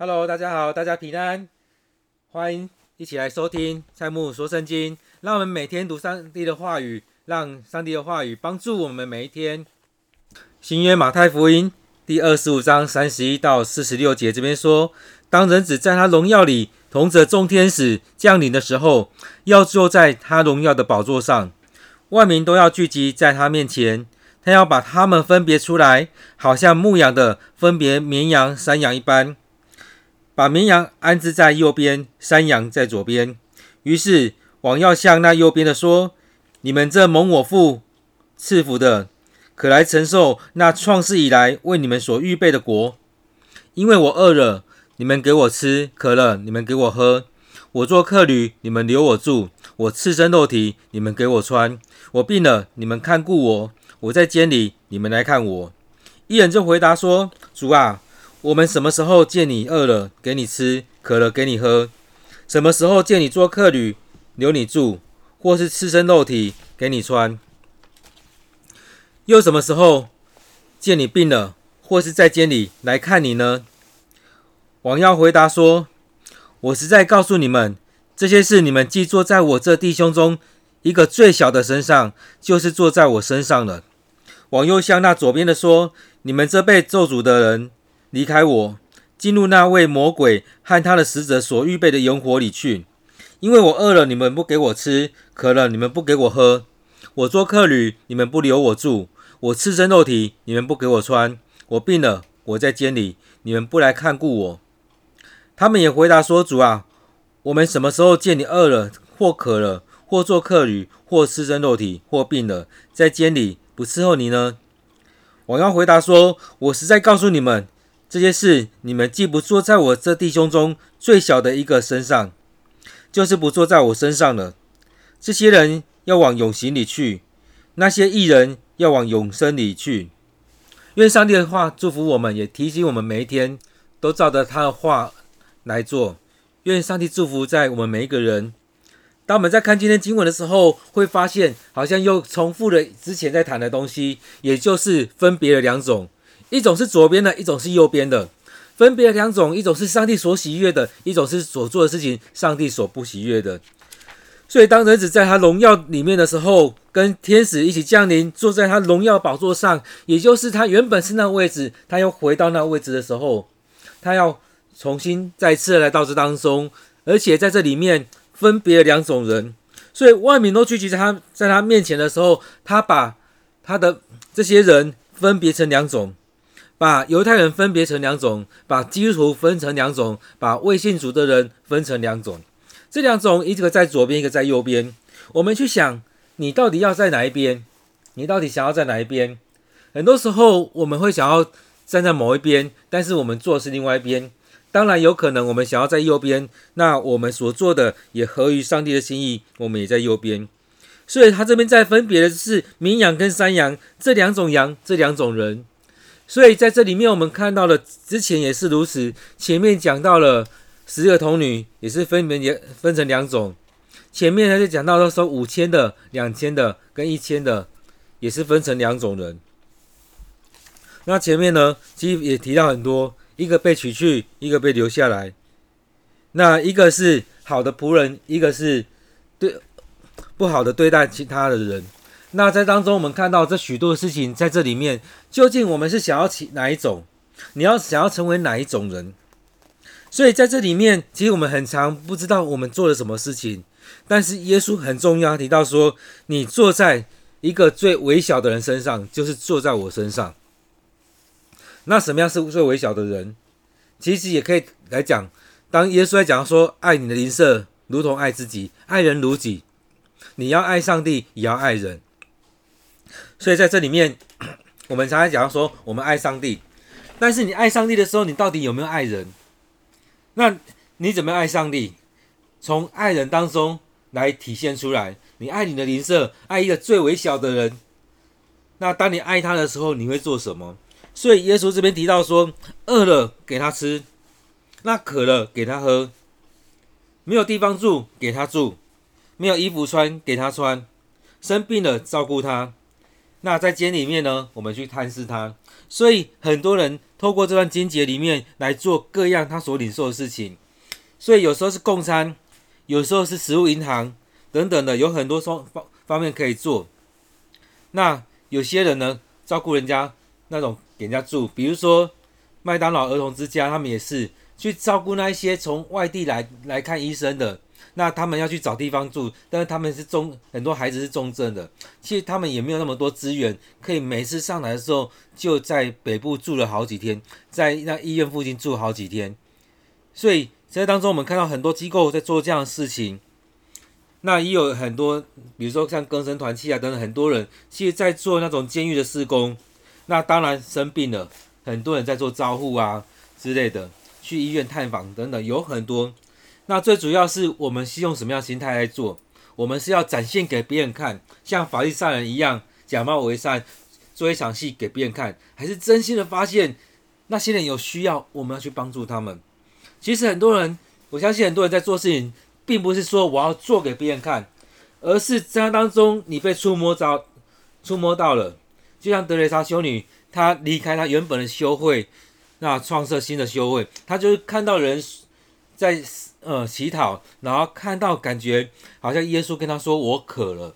Hello，大家好，大家平安，欢迎一起来收听蔡木说圣经。让我们每天读上帝的话语，让上帝的话语帮助我们每一天。新约马太福音第二十五章三十一到四十六节这边说：当人子在他荣耀里同着众天使降临的时候，要坐在他荣耀的宝座上，万民都要聚集在他面前，他要把他们分别出来，好像牧羊的分别绵羊、山羊一般。把绵羊安置在右边，山羊在左边。于是王要向那右边的说：“你们这蒙我父赐福的，可来承受那创世以来为你们所预备的国。因为我饿了，你们给我吃；渴了，你们给我喝；我做客旅，你们留我住；我赤身露体，你们给我穿；我病了，你们看顾我；我在监里，你们来看我。”一人就回答说：“主啊。”我们什么时候见你饿了，给你吃；渴了，给你喝？什么时候见你做客旅，留你住，或是赤身肉体，给你穿？又什么时候见你病了，或是在监里来看你呢？王耀回答说：“我实在告诉你们，这些事你们既做在我这弟兄中一个最小的身上，就是做在我身上了。”王又向那左边的说：“你们这被咒诅的人！”离开我，进入那位魔鬼和他的使者所预备的窑火里去。因为我饿了，你们不给我吃；渴了，你们不给我喝；我做客旅，你们不留我住；我赤身肉体，你们不给我穿；我病了，我在监里，你们不来看顾我。他们也回答说：“主啊，我们什么时候见你饿了，或渴了，或做客旅，或赤身肉体，或病了，在监里不伺候你呢？”王要回答说：“我实在告诉你们。”这些事你们既不做在我这弟兄中最小的一个身上，就是不做在我身上了。这些人要往永刑里去，那些义人要往永生里去。愿上帝的话祝福我们，也提醒我们每一天都照着他的话来做。愿上帝祝福在我们每一个人。当我们在看今天经文的时候，会发现好像又重复了之前在谈的东西，也就是分别了两种。一种是左边的，一种是右边的，分别两种，一种是上帝所喜悦的，一种是所做的事情上帝所不喜悦的。所以当人子在他荣耀里面的时候，跟天使一起降临，坐在他荣耀宝座上，也就是他原本是那个位置，他又回到那个位置的时候，他要重新再次来到这当中，而且在这里面分别两种人，所以万民都聚集在他在他面前的时候，他把他的这些人分别成两种。把犹太人分别成两种，把基督徒分成两种，把未信主的人分成两种。这两种，一个在左边，一个在右边。我们去想，你到底要在哪一边？你到底想要在哪一边？很多时候，我们会想要站在某一边，但是我们做的是另外一边。当然，有可能我们想要在右边，那我们所做的也合于上帝的心意，我们也在右边。所以，他这边在分别的是绵羊跟山羊这两种羊，这两种人。所以在这里面，我们看到了之前也是如此。前面讲到了十个童女，也是分别也分成两种。前面他就讲到说五千的、两千的跟一千的，也是分成两种人。那前面呢，其实也提到很多，一个被取去，一个被留下来。那一个是好的仆人，一个是对不好的对待其他的人。那在当中，我们看到这许多的事情，在这里面，究竟我们是想要起哪一种？你要想要成为哪一种人？所以在这里面，其实我们很常不知道我们做了什么事情。但是耶稣很重要，提到说，你坐在一个最微小的人身上，就是坐在我身上。那什么样是最微小的人？其实也可以来讲，当耶稣在讲说，爱你的邻舍如同爱自己，爱人如己，你要爱上帝，也要爱人。所以在这里面，我们常常讲说，我们爱上帝，但是你爱上帝的时候，你到底有没有爱人？那你怎么爱上帝？从爱人当中来体现出来。你爱你的邻舍，爱一个最微小的人。那当你爱他的时候，你会做什么？所以耶稣这边提到说，饿了给他吃，那渴了给他喝，没有地方住给他住，没有衣服穿给他穿，生病了照顾他。那在监里面呢，我们去探视他。所以很多人透过这段经节里面来做各样他所领受的事情。所以有时候是供餐，有时候是食物银行等等的，有很多方方方面可以做。那有些人呢，照顾人家那种给人家住，比如说麦当劳儿童之家，他们也是去照顾那一些从外地来来看医生的。那他们要去找地方住，但是他们是重很多孩子是重症的，其实他们也没有那么多资源，可以每次上来的时候就在北部住了好几天，在那医院附近住好几天。所以在当中，我们看到很多机构在做这样的事情。那也有很多，比如说像更生团契啊等等，很多人其实在做那种监狱的施工。那当然生病了，很多人在做照护啊之类的，去医院探访等等，有很多。那最主要是我们是用什么样的心态来做？我们是要展现给别人看，像法利赛人一样假冒为善，做一场戏给别人看，还是真心的发现那些人有需要，我们要去帮助他们？其实很多人，我相信很多人在做事情，并不是说我要做给别人看，而是在当中你被触摸到，触摸到了，就像德蕾莎修女，她离开她原本的修会，那创设新的修会，她就是看到人在。呃，乞讨，然后看到感觉好像耶稣跟他说：“我渴了。”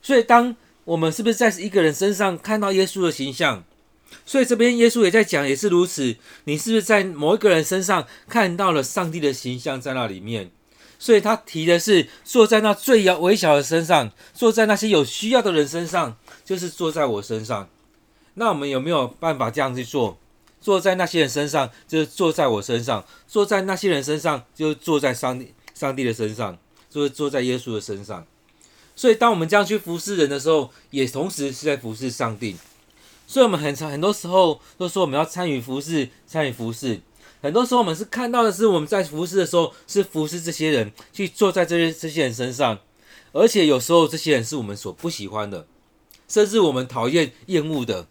所以，当我们是不是在一个人身上看到耶稣的形象？所以这边耶稣也在讲，也是如此。你是不是在某一个人身上看到了上帝的形象在那里面？所以他提的是坐在那最要微小的身上，坐在那些有需要的人身上，就是坐在我身上。那我们有没有办法这样去做？坐在那些人身上，就是坐在我身上；坐在那些人身上，就是坐在上帝、上帝的身上，就是坐在耶稣的身上。所以，当我们这样去服侍人的时候，也同时是在服侍上帝。所以，我们很长很多时候都说我们要参与服侍，参与服侍。很多时候，我们是看到的是我们在服侍的时候，是服侍这些人，去坐在这些这些人身上。而且，有时候这些人是我们所不喜欢的，甚至我们讨厌、厌恶的。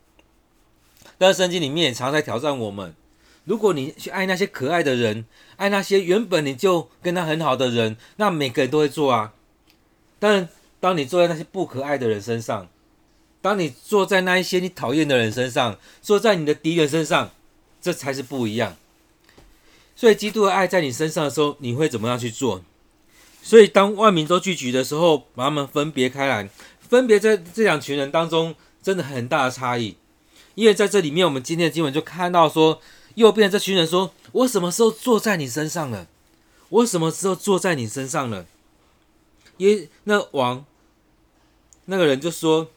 但是圣经里面也常在挑战我们：如果你去爱那些可爱的人，爱那些原本你就跟他很好的人，那每个人都会做啊。但当你坐在那些不可爱的人身上，当你坐在那一些你讨厌的人身上，坐在你的敌人身上，这才是不一样。所以基督的爱在你身上的时候，你会怎么样去做？所以当万民都聚集的时候，把他们分别开来，分别在这两群人当中，真的很大的差异。因为在这里面，我们今天的经文就看到说，右边这群人说：“我什么时候坐在你身上了？我什么时候坐在你身上了？”耶，那王那个人就说：“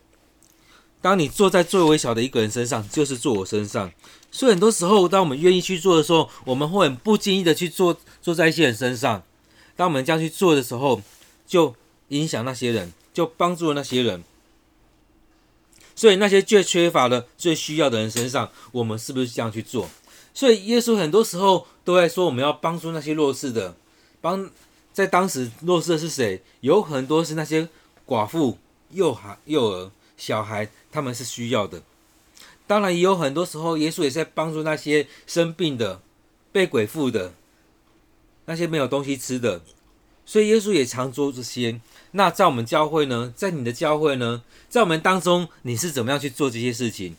当你坐在最微小的一个人身上，就是坐我身上。”所以很多时候，当我们愿意去做的时候，我们会很不经意的去坐坐在一些人身上。当我们这样去做的时候，就影响那些人，就帮助了那些人。所以那些最缺乏的、最需要的人身上，我们是不是这样去做？所以耶稣很多时候都在说，我们要帮助那些弱势的。帮在当时弱势的是谁？有很多是那些寡妇、幼孩、幼儿、小孩，他们是需要的。当然也有很多时候，耶稣也是在帮助那些生病的、被鬼附的、那些没有东西吃的。所以耶稣也常做这些。那在我们教会呢？在你的教会呢？在我们当中，你是怎么样去做这些事情？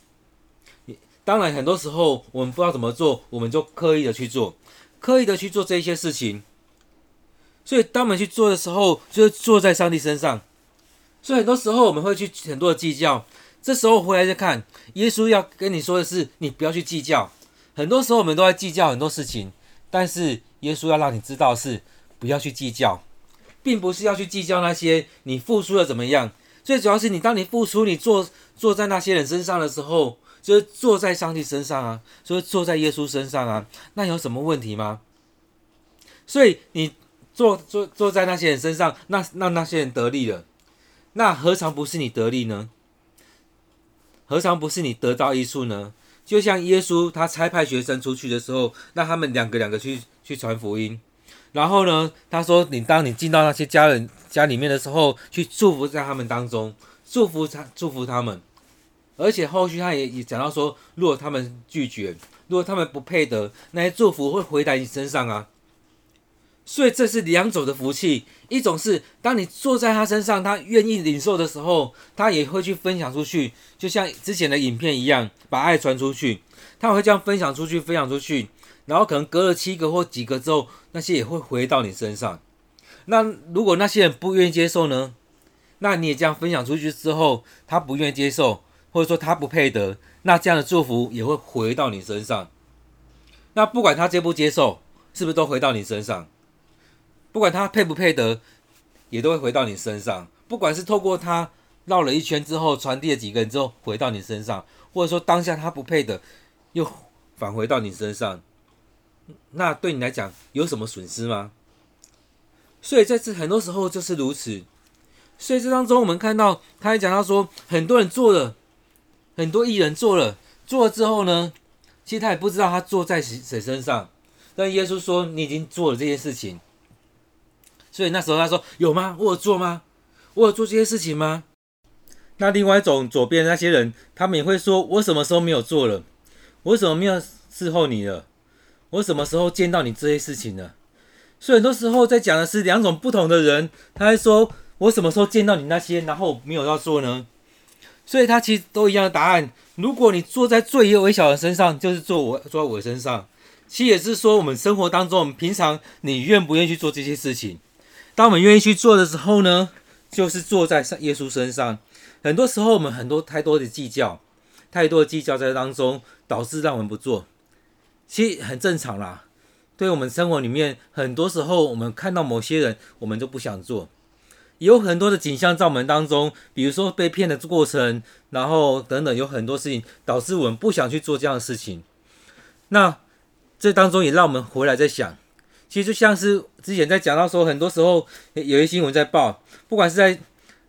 当然，很多时候我们不知道怎么做，我们就刻意的去做，刻意的去做这些事情。所以，当我们去做的时候，就是坐在上帝身上。所以，很多时候我们会去很多的计较。这时候回来再看，耶稣要跟你说的是，你不要去计较。很多时候我们都在计较很多事情，但是耶稣要让你知道是不要去计较。并不是要去计较那些你付出的怎么样，最主要是你当你付出，你坐坐在那些人身上的时候，就是坐在上帝身上啊，就是坐在耶稣身上啊，那有什么问题吗？所以你坐坐坐在那些人身上，那那那些人得利了，那何尝不是你得利呢？何尝不是你得到益处呢？就像耶稣他差派学生出去的时候，让他们两个两个去去传福音。然后呢，他说：“你当你进到那些家人家里面的时候，去祝福在他们当中，祝福他，祝福他们。而且后续他也也讲到说，如果他们拒绝，如果他们不配得，那些祝福会回到你身上啊。所以这是两种的福气，一种是当你坐在他身上，他愿意领受的时候，他也会去分享出去，就像之前的影片一样，把爱传出去，他会这样分享出去，分享出去，然后可能隔了七个或几个之后，那些也会回到你身上。那如果那些人不愿意接受呢？那你也这样分享出去之后，他不愿意接受，或者说他不配得，那这样的祝福也会回到你身上。那不管他接不接受，是不是都回到你身上？不管他配不配得，也都会回到你身上。不管是透过他绕了一圈之后，传递了几个人之后，回到你身上，或者说当下他不配得，又返回到你身上，那对你来讲有什么损失吗？所以在这很多时候就是如此。所以这当中我们看到，他还讲到说，很多人做了，很多艺人做了，做了之后呢，其实他也不知道他做在谁谁身上。但耶稣说，你已经做了这件事情。所以那时候他说有吗？我有做吗？我有做这些事情吗？那另外一种左边那些人，他们也会说：我什么时候没有做了？我为什么没有伺候你了？我什么时候见到你这些事情呢？所以很多时候在讲的是两种不同的人。他还说我什么时候见到你那些，然后没有要做呢？所以他其实都一样的答案。如果你坐在最微小的身上，就是坐我坐在我身上。其实也是说，我们生活当中，我们平常你愿不愿意去做这些事情？当我们愿意去做的时候呢，就是坐在耶稣身上。很多时候，我们很多太多的计较，太多的计较在当中，导致让我们不做。其实很正常啦。对我们生活里面，很多时候我们看到某些人，我们就不想做。有很多的景象在我们当中，比如说被骗的过程，然后等等，有很多事情导致我们不想去做这样的事情。那这当中也让我们回来在想。其实就像是之前在讲到说，很多时候有一些新闻在报，不管是在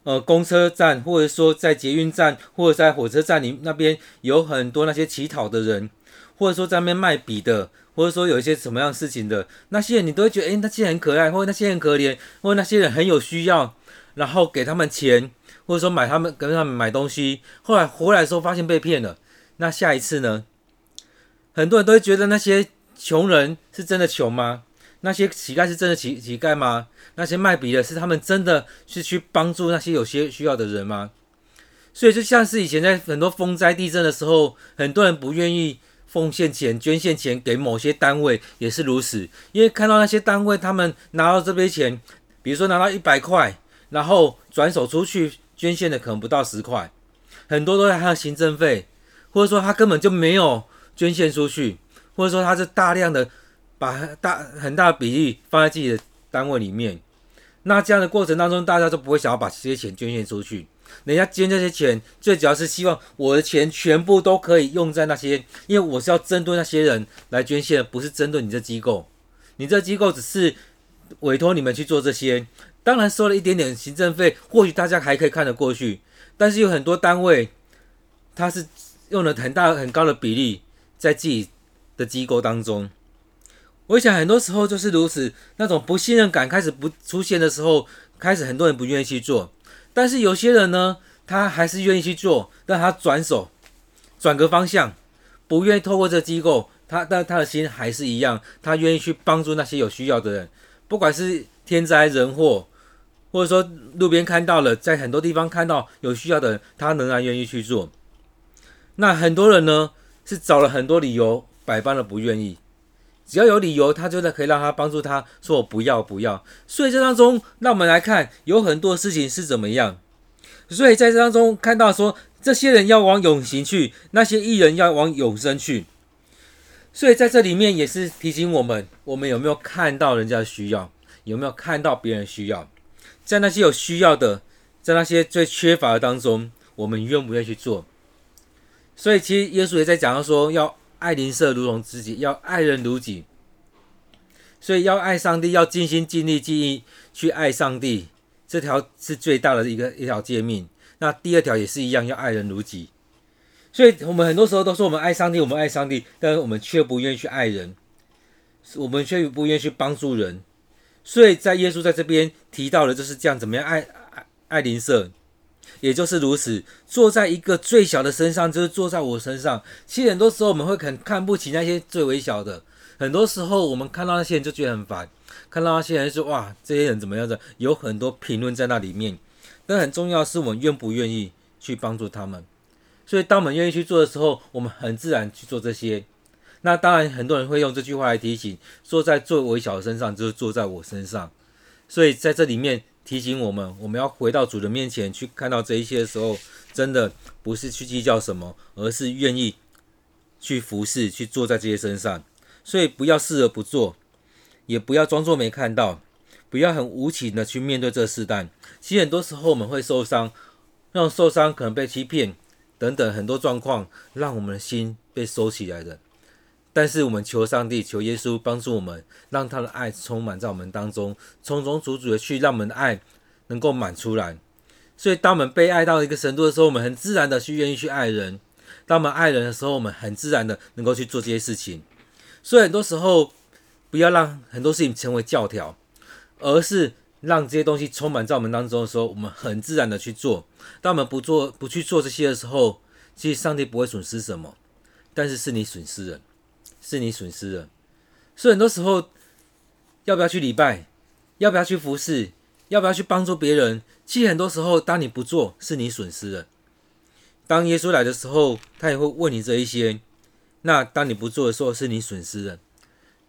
呃公车站，或者说在捷运站，或者在火车站里那边，有很多那些乞讨的人，或者说在那边卖笔的，或者说有一些什么样事情的那些人，你都会觉得，诶，那些人很可爱，或者那些人很可怜，或者那些人很有需要，然后给他们钱，或者说买他们跟他们买东西，后来回来的时候发现被骗了，那下一次呢？很多人都会觉得那些穷人是真的穷吗？那些乞丐是真的乞乞丐吗？那些卖笔的是他们真的是去帮助那些有些需要的人吗？所以就像是以前在很多风灾地震的时候，很多人不愿意奉献钱、捐献钱给某些单位，也是如此。因为看到那些单位，他们拿到这笔钱，比如说拿到一百块，然后转手出去捐献的可能不到十块，很多都在他的行政费，或者说他根本就没有捐献出去，或者说他是大量的。把大很大的比例放在自己的单位里面，那这样的过程当中，大家都不会想要把这些钱捐献出去。人家捐这些钱，最主要是希望我的钱全部都可以用在那些，因为我是要针对那些人来捐献，不是针对你这机构。你这机构只是委托你们去做这些，当然收了一点点行政费，或许大家还可以看得过去。但是有很多单位，他是用了很大很高的比例在自己的机构当中。我想很多时候就是如此，那种不信任感开始不出现的时候，开始很多人不愿意去做。但是有些人呢，他还是愿意去做，但他转手，转个方向，不愿意透过这机构，他但他的心还是一样，他愿意去帮助那些有需要的人，不管是天灾人祸，或者说路边看到了，在很多地方看到有需要的人，他仍然愿意去做。那很多人呢，是找了很多理由，百般的不愿意。只要有理由，他就可以让他帮助他，说我不要不要。所以这当中，让我们来看有很多事情是怎么样。所以在这当中看到说，这些人要往永行去，那些艺人要往永生去。所以在这里面也是提醒我们，我们有没有看到人家的需要，有没有看到别人需要，在那些有需要的，在那些最缺乏的当中，我们愿不愿意去做？所以其实耶稣也在讲到说要。爱邻舍如同自己，要爱人如己。所以要爱上帝，要尽心尽力尽意去爱上帝，这条是最大的一个一条诫命。那第二条也是一样，要爱人如己。所以我们很多时候都说我们爱上帝，我们爱上帝，但是我们却不愿意去爱人，我们却不愿意去帮助人。所以在耶稣在这边提到的就是这样，怎么样爱爱爱邻舍。也就是如此，坐在一个最小的身上，就是坐在我身上。其实很多时候我们会很看不起那些最微小的，很多时候我们看到那些人就觉得很烦，看到那些人说哇，这些人怎么样的，有很多评论在那里面。但很重要的是我们愿不愿意去帮助他们。所以当我们愿意去做的时候，我们很自然去做这些。那当然很多人会用这句话来提醒：坐在最微小的身上，就是坐在我身上。所以在这里面提醒我们，我们要回到主的面前去看到这一些的时候，真的不是去计较什么，而是愿意去服侍，去坐在这些身上。所以不要视而不做，也不要装作没看到，不要很无情的去面对这个试探。其实很多时候我们会受伤，那种受伤可能被欺骗等等很多状况，让我们的心被收起来的。但是我们求上帝，求耶稣帮助我们，让他的爱充满在我们当中，充充足足的去让我们的爱能够满出来。所以，当我们被爱到一个程度的时候，我们很自然的去愿意去爱人。当我们爱人的时候，我们很自然的能够去做这些事情。所以，很多时候不要让很多事情成为教条，而是让这些东西充满在我们当中的时候，我们很自然的去做。当我们不做、不去做这些的时候，其实上帝不会损失什么，但是是你损失了。是你损失了，所以很多时候要不要去礼拜，要不要去服侍，要不要去帮助别人？其实很多时候，当你不做，是你损失了。当耶稣来的时候，他也会问你这一些。那当你不做的时候，是你损失了，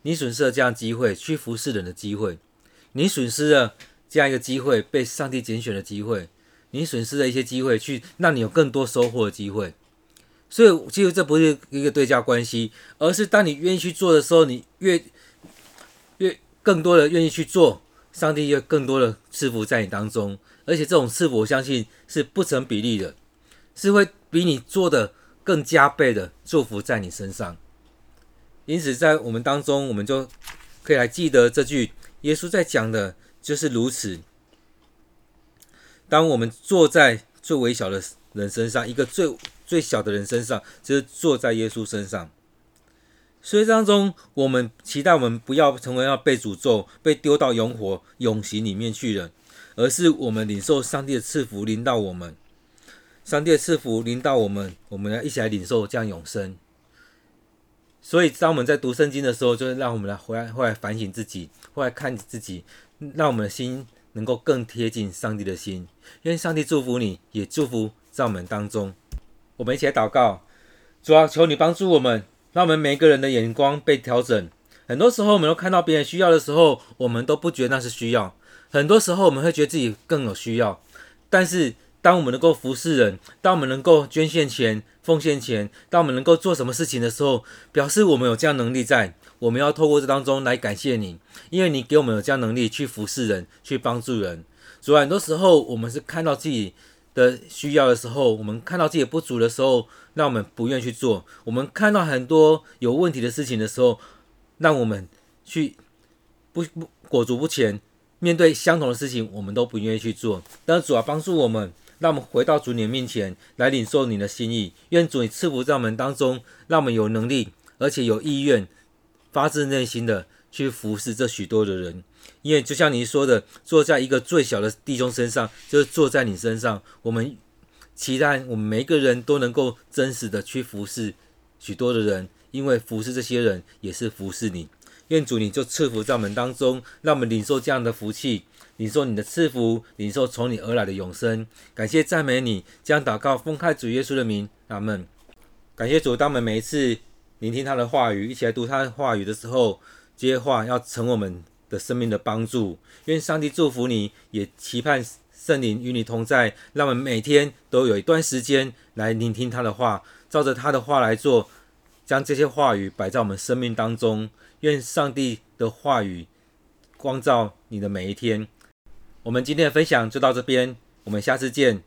你损失了这样机会去服侍人的机会，你损失了这样一个机会被上帝拣选的机会，你损失了一些机会去让你有更多收获的机会。所以，其实这不是一个对价关系，而是当你愿意去做的时候，你越越更多的愿意去做，上帝越更多的赐福在你当中，而且这种赐福，我相信是不成比例的，是会比你做的更加倍的祝福在你身上。因此，在我们当中，我们就可以来记得这句耶稣在讲的，就是如此。当我们坐在最微小的人身上，一个最最小的人身上，就是坐在耶稣身上。所以当中，我们期待我们不要成为要被诅咒、被丢到永火、永刑里面去了，而是我们领受上帝的赐福临到我们。上帝的赐福临到我们，我们要一起来领受这样永生。所以，当我们在读圣经的时候，就是让我们来回来，回来反省自己，回来看自己，让我们的心能够更贴近上帝的心。愿上帝祝福你，也祝福在我们当中。我们一起来祷告，主啊，求你帮助我们，让我们每一个人的眼光被调整。很多时候，我们都看到别人需要的时候，我们都不觉得那是需要。很多时候，我们会觉得自己更有需要。但是，当我们能够服侍人，当我们能够捐献钱、奉献钱，当我们能够做什么事情的时候，表示我们有这样能力在。我们要透过这当中来感谢你，因为你给我们有这样能力去服侍人、去帮助人。主啊，很多时候我们是看到自己。的需要的时候，我们看到自己不足的时候，让我们不愿去做；我们看到很多有问题的事情的时候，让我们去不不裹足不前。面对相同的事情，我们都不愿意去做。但是主啊，帮助我们，让我们回到主你的面前来领受你的心意。愿主你赐福在我们当中，让我们有能力，而且有意愿，发自内心的去服侍这许多的人。因为就像你说的，坐在一个最小的弟兄身上，就是坐在你身上。我们期待我们每一个人都能够真实的去服侍许多的人，因为服侍这些人也是服侍你。愿主你就赐福在我们当中，让我们领受这样的福气，领受你的赐福，领受从你而来的永生。感谢赞美你，将祷告奉开主耶稣的名，阿门。感谢主，当我们每一次聆听他的话语，一起来读他的话语的时候，这些话要成我们。的生命的帮助，愿上帝祝福你，也期盼圣灵与你同在，让我们每天都有一段时间来聆听他的话，照着他的话来做，将这些话语摆在我们生命当中。愿上帝的话语光照你的每一天。我们今天的分享就到这边，我们下次见。